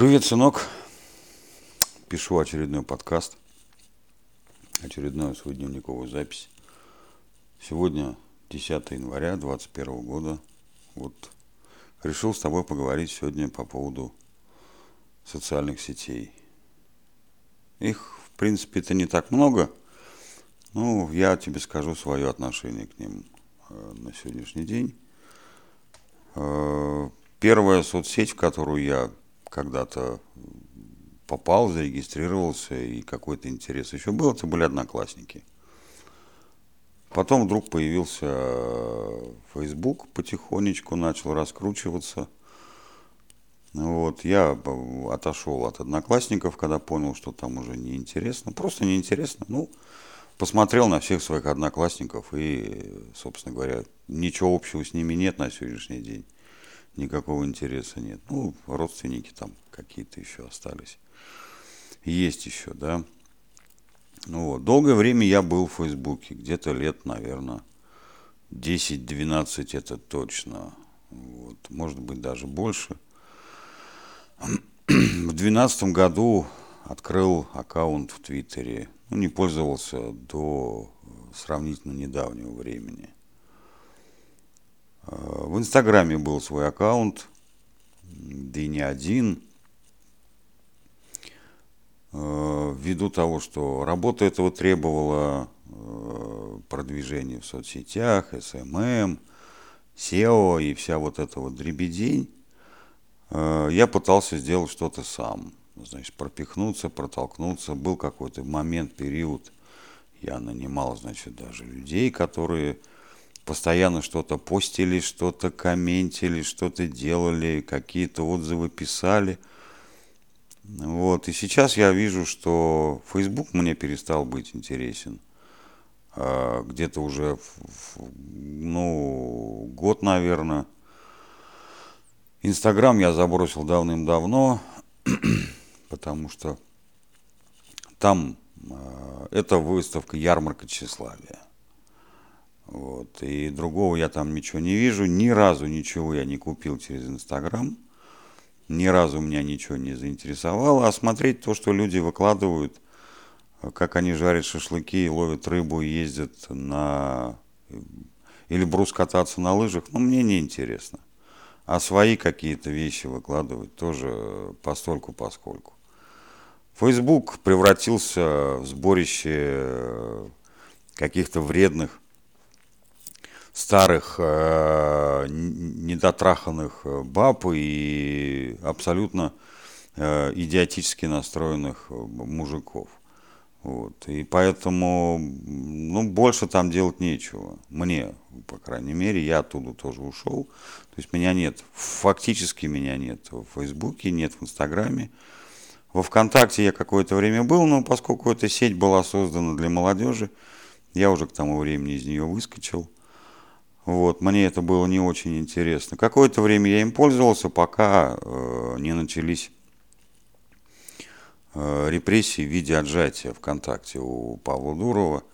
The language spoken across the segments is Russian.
Привет, сынок. Пишу очередной подкаст, очередную свою дневниковую запись. Сегодня 10 января 2021 года. Вот решил с тобой поговорить сегодня по поводу социальных сетей. Их, в принципе, это не так много. Ну, я тебе скажу свое отношение к ним э, на сегодняшний день. Э, первая соцсеть, в которую я когда-то попал, зарегистрировался и какой-то интерес еще был, это были одноклассники. Потом вдруг появился Facebook, потихонечку начал раскручиваться. Вот, я отошел от одноклассников, когда понял, что там уже неинтересно. Просто неинтересно. Ну, посмотрел на всех своих одноклассников и, собственно говоря, ничего общего с ними нет на сегодняшний день никакого интереса нет. Ну, родственники там какие-то еще остались. Есть еще, да. Ну вот. Долгое время я был в Фейсбуке, где-то лет, наверное, 10-12 это точно. Вот. Может быть, даже больше. В 2012 году открыл аккаунт в Твиттере. Ну, не пользовался до сравнительно недавнего времени. В Инстаграме был свой аккаунт, да и не один. Э, ввиду того, что работа этого требовала, э, продвижение в соцсетях, SMM, SEO и вся вот эта вот дребедень, э, я пытался сделать что-то сам. Значит, пропихнуться, протолкнуться. Был какой-то момент, период, я нанимал, значит, даже людей, которые постоянно что-то постили, что-то комментили, что-то делали, какие-то отзывы писали. Вот. И сейчас я вижу, что Facebook мне перестал быть интересен. А, где-то уже, ну, год, наверное. Инстаграм я забросил давным-давно, потому что там а, это выставка ярмарка тщеславия. Вот. И другого я там ничего не вижу. Ни разу ничего я не купил через Инстаграм. Ни разу меня ничего не заинтересовало. А смотреть то, что люди выкладывают, как они жарят шашлыки, ловят рыбу, ездят на... Или брус кататься на лыжах, ну, мне не интересно. А свои какие-то вещи выкладывать тоже постольку поскольку. Facebook превратился в сборище каких-то вредных старых э, недотраханных э, баб и абсолютно э, идиотически настроенных э, мужиков. Вот. И поэтому ну, больше там делать нечего. Мне, по крайней мере, я оттуда тоже ушел. То есть меня нет, фактически меня нет в Фейсбуке, нет в Инстаграме. Во ВКонтакте я какое-то время был, но поскольку эта сеть была создана для молодежи, я уже к тому времени из нее выскочил. Вот, мне это было не очень интересно. Какое-то время я им пользовался, пока э, не начались э, репрессии в виде отжатия ВКонтакте у Павла Дурова.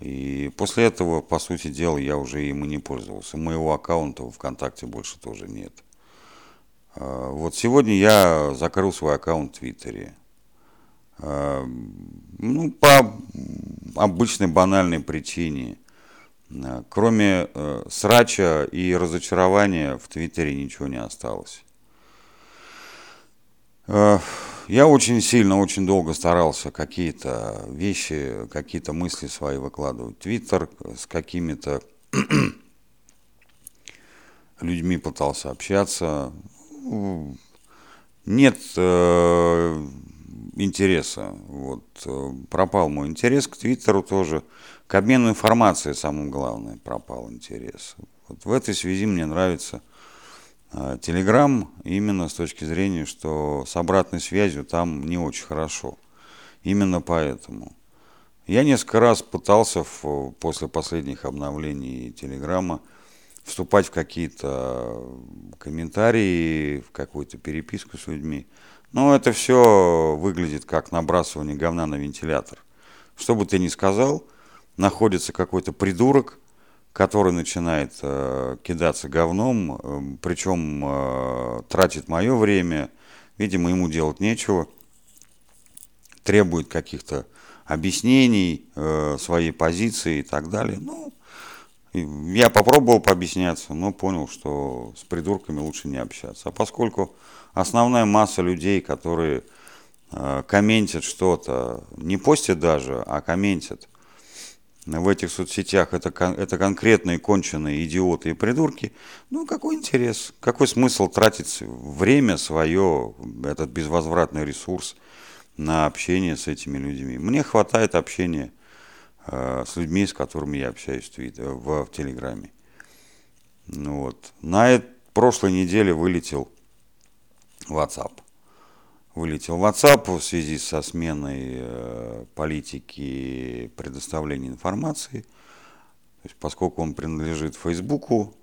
И после этого, по сути дела, я уже им и не пользовался. Моего аккаунта ВКонтакте больше тоже нет. Э, вот сегодня я закрыл свой аккаунт в Твиттере. Э, ну, по обычной банальной причине – кроме э, срача и разочарования в Твиттере ничего не осталось. Э, я очень сильно, очень долго старался какие-то вещи, какие-то мысли свои выкладывать. Твиттер с какими-то людьми пытался общаться. Нет э, интереса. Вот, э, пропал мой интерес к Твиттеру тоже. К обмену информацией, самое главное, пропал интерес. Вот в этой связи мне нравится Телеграм э, именно с точки зрения, что с обратной связью там не очень хорошо. Именно поэтому. Я несколько раз пытался в, после последних обновлений Телеграма вступать в какие-то комментарии, в какую-то переписку с людьми. Но это все выглядит как набрасывание говна на вентилятор. Что бы ты ни сказал, находится какой-то придурок, который начинает э, кидаться говном, э, причем э, тратит мое время, Видимо, ему делать нечего. Требует каких-то объяснений э, своей позиции и так далее. Ну, я попробовал пообъясняться, но понял, что с придурками лучше не общаться. А поскольку основная масса людей, которые э, комментят что-то, не постят даже, а комментят в этих соцсетях, это, это конкретные конченые идиоты и придурки, ну какой интерес, какой смысл тратить время свое, этот безвозвратный ресурс на общение с этими людьми. Мне хватает общения с людьми, с которыми я общаюсь в, в, в Телеграме. Ну, вот. На прошлой неделе вылетел WhatsApp. Вылетел WhatsApp в связи со сменой э, политики предоставления информации. То есть, поскольку он принадлежит Фейсбуку,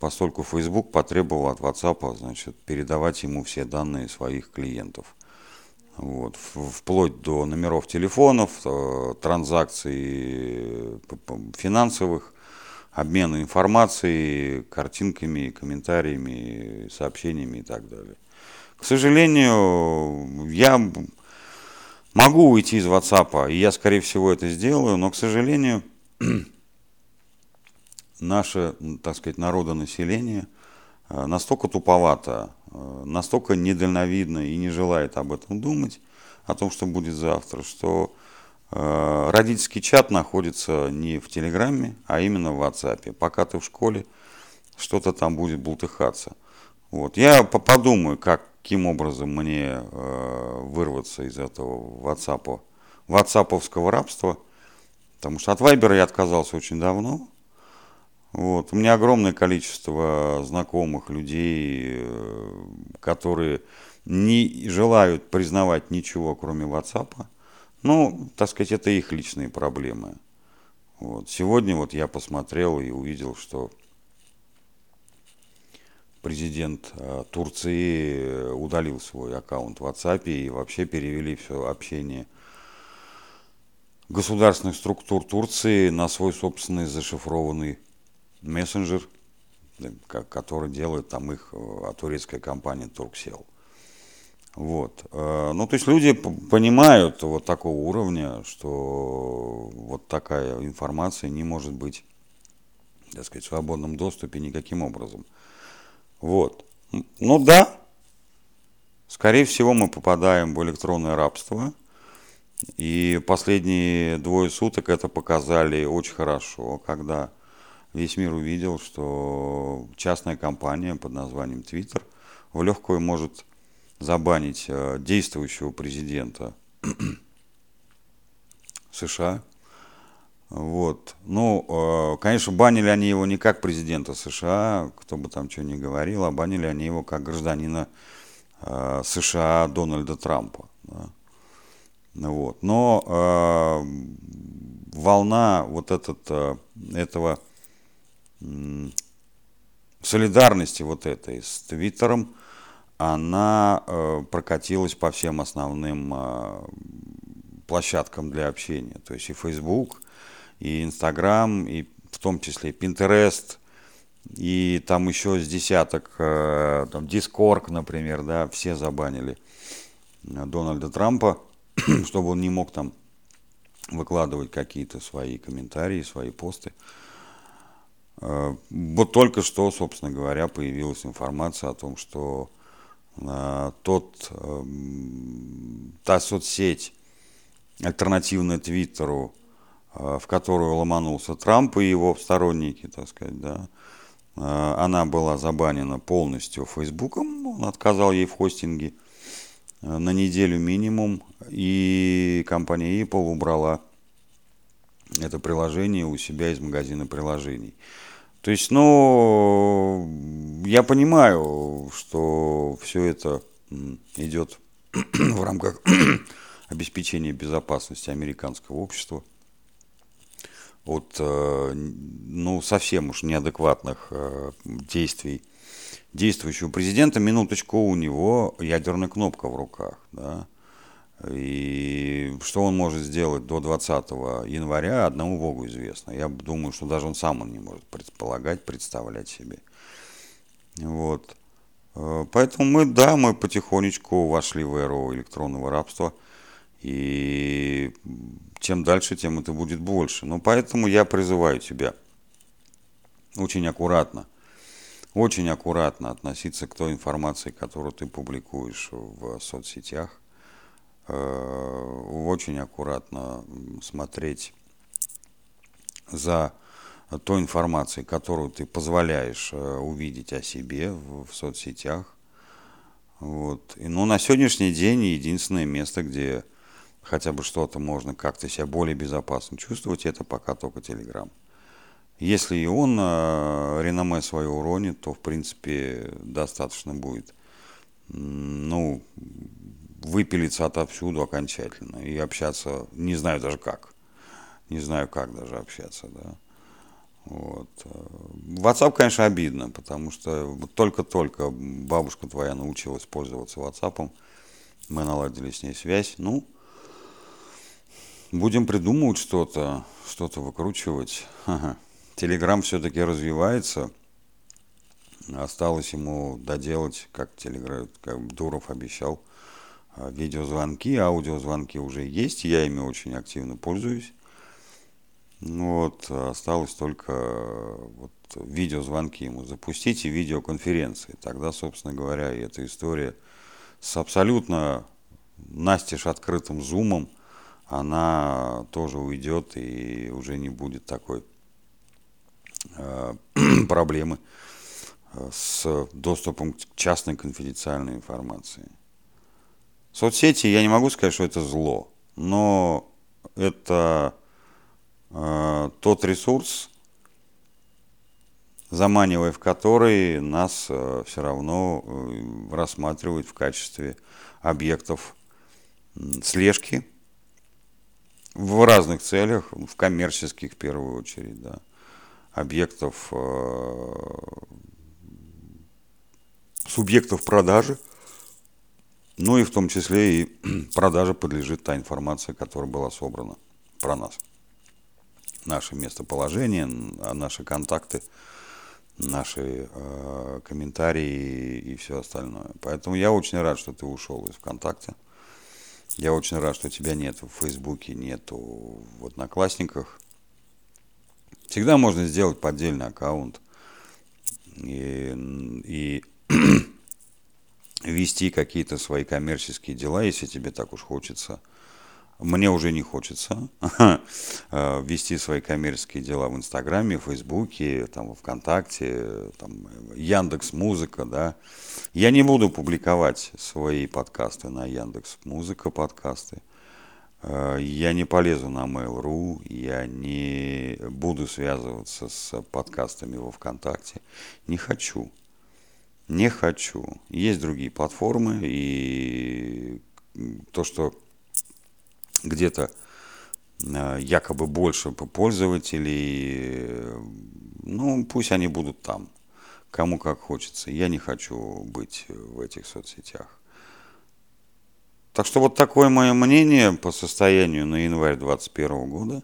поскольку Facebook потребовал от WhatsApp значит, передавать ему все данные своих клиентов вот, вплоть до номеров телефонов, э, транзакций финансовых, обмена информацией, картинками, комментариями, сообщениями и так далее. К сожалению, я могу уйти из WhatsApp, и я, скорее всего, это сделаю, но, к сожалению, наше, так сказать, народонаселение э, настолько туповато настолько недальновидно и не желает об этом думать, о том, что будет завтра, что э, родительский чат находится не в Телеграме, а именно в WhatsApp. Пока ты в школе, что-то там будет бултыхаться. Вот. Я подумаю, каким образом мне э, вырваться из этого WhatsApp, ватсаповского рабства, потому что от Вайбера я отказался очень давно, вот. У меня огромное количество знакомых людей, э, которые не желают признавать ничего, кроме WhatsApp. Ну, так сказать, это их личные проблемы. Вот. Сегодня вот я посмотрел и увидел, что президент э, Турции э, удалил свой аккаунт в WhatsApp и вообще перевели все общение государственных структур Турции на свой собственный зашифрованный мессенджер, который делает там их а, турецкая компания Турксел. Вот. Э, ну, то есть люди понимают вот такого уровня, что вот такая информация не может быть, так сказать, в свободном доступе никаким образом. Вот. Ну да, скорее всего мы попадаем в электронное рабство. И последние двое суток это показали очень хорошо, когда весь мир увидел, что частная компания под названием Twitter в легкую может забанить э, действующего президента США. Вот. Ну, э, конечно, банили они его не как президента США, кто бы там что ни говорил, а банили они его как гражданина э, США Дональда Трампа. Вот. Но волна вот этот, этого солидарности вот этой с Твиттером, она э, прокатилась по всем основным э, площадкам для общения. То есть и Facebook, и Instagram, и в том числе Pinterest, и там еще с десяток, э, там Discord, например, да, все забанили Дональда Трампа, чтобы он не мог там выкладывать какие-то свои комментарии, свои посты. Э, вот только что, собственно говоря, появилась информация о том, что э, тот, эм, та соцсеть, альтернативная Твиттеру, э, в которую ломанулся Трамп и его сторонники, так сказать, да, она была забанена полностью Фейсбуком, он отказал ей в хостинге на неделю минимум, и компания Apple убрала это приложение у себя из магазина приложений. То есть, ну, я понимаю, что все это идет в рамках обеспечения безопасности американского общества от, э, ну, совсем уж неадекватных э, действий действующего президента. Минуточку, у него ядерная кнопка в руках, да, и что он может сделать до 20 января, одному Богу известно. Я думаю, что даже он сам он не может предполагать, представлять себе. Вот. Э, поэтому мы, да, мы потихонечку вошли в эру электронного рабства. И чем дальше, тем это будет больше. Но поэтому я призываю тебя очень аккуратно, очень аккуратно относиться к той информации, которую ты публикуешь в соцсетях. Э, очень аккуратно смотреть за той информацией, которую ты позволяешь э, увидеть о себе в, соцсетях. Вот. И, ну, на сегодняшний день единственное место, где хотя бы что-то можно как-то себя более безопасно чувствовать, это пока только Телеграм. Если и он э, реноме свое уронит, то, в принципе, достаточно будет, ну, выпилиться отовсюду окончательно и общаться, не знаю даже как, не знаю как даже общаться, да. Вот. WhatsApp, конечно, обидно, потому что только-только бабушка твоя научилась пользоваться WhatsApp, мы наладили с ней связь. Ну, будем придумывать что-то, что-то выкручивать. Телеграм все-таки развивается. Осталось ему доделать, как Телеграм, как Дуров обещал, видеозвонки, аудиозвонки уже есть, я ими очень активно пользуюсь. Ну вот, осталось только вот, видеозвонки ему запустить и видеоконференции. Тогда, собственно говоря, и эта история с абсолютно настежь открытым зумом, она тоже уйдет и уже не будет такой э, проблемы э, с доступом к частной конфиденциальной информации. Соцсети, я не могу сказать, что это зло, но это Э, тот ресурс, заманивая в который нас э, все равно э, рассматривают в качестве объектов слежки в разных целях, в коммерческих в первую очередь, да, объектов, субъектов продажи, ну и в том числе и продаже подлежит та информация, которая была собрана про нас наше местоположение, наши контакты, наши э, комментарии и все остальное. Поэтому я очень рад, что ты ушел из ВКонтакте. Я очень рад, что тебя нет в Фейсбуке, нету в Одноклассниках. Всегда можно сделать поддельный аккаунт и, и вести какие-то свои коммерческие дела, если тебе так уж хочется – мне уже не хочется э, вести свои коммерческие дела в Инстаграме, Фейсбуке, там, ВКонтакте, там, Яндекс Музыка, да. Я не буду публиковать свои подкасты на Яндекс Музыка подкасты. Э, я не полезу на Mail.ru, я не буду связываться с подкастами во ВКонтакте. Не хочу. Не хочу. Есть другие платформы, и то, что где-то э, якобы больше пользователей, ну, пусть они будут там, кому как хочется. Я не хочу быть в этих соцсетях. Так что вот такое мое мнение по состоянию на январь 2021 года.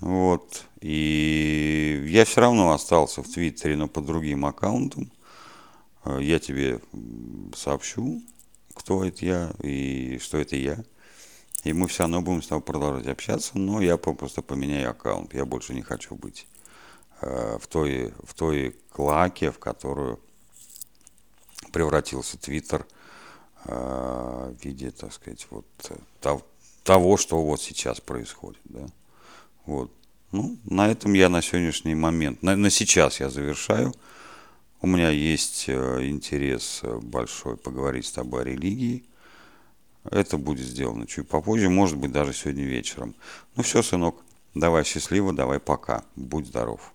Вот. И я все равно остался в Твиттере, но под другим аккаунтом. Э, я тебе сообщу, кто это я и что это я. И мы все равно будем с тобой продолжать общаться, но я просто поменяю аккаунт. Я больше не хочу быть э, в, той, в той клаке, в которую превратился Твиттер э, в виде, так сказать, вот того, что вот сейчас происходит. Да? Вот. Ну, на этом я на сегодняшний момент, на, на сейчас я завершаю. У меня есть э, интерес большой поговорить с тобой о религии. Это будет сделано чуть попозже, может быть, даже сегодня вечером. Ну все, сынок, давай счастливо, давай пока. Будь здоров.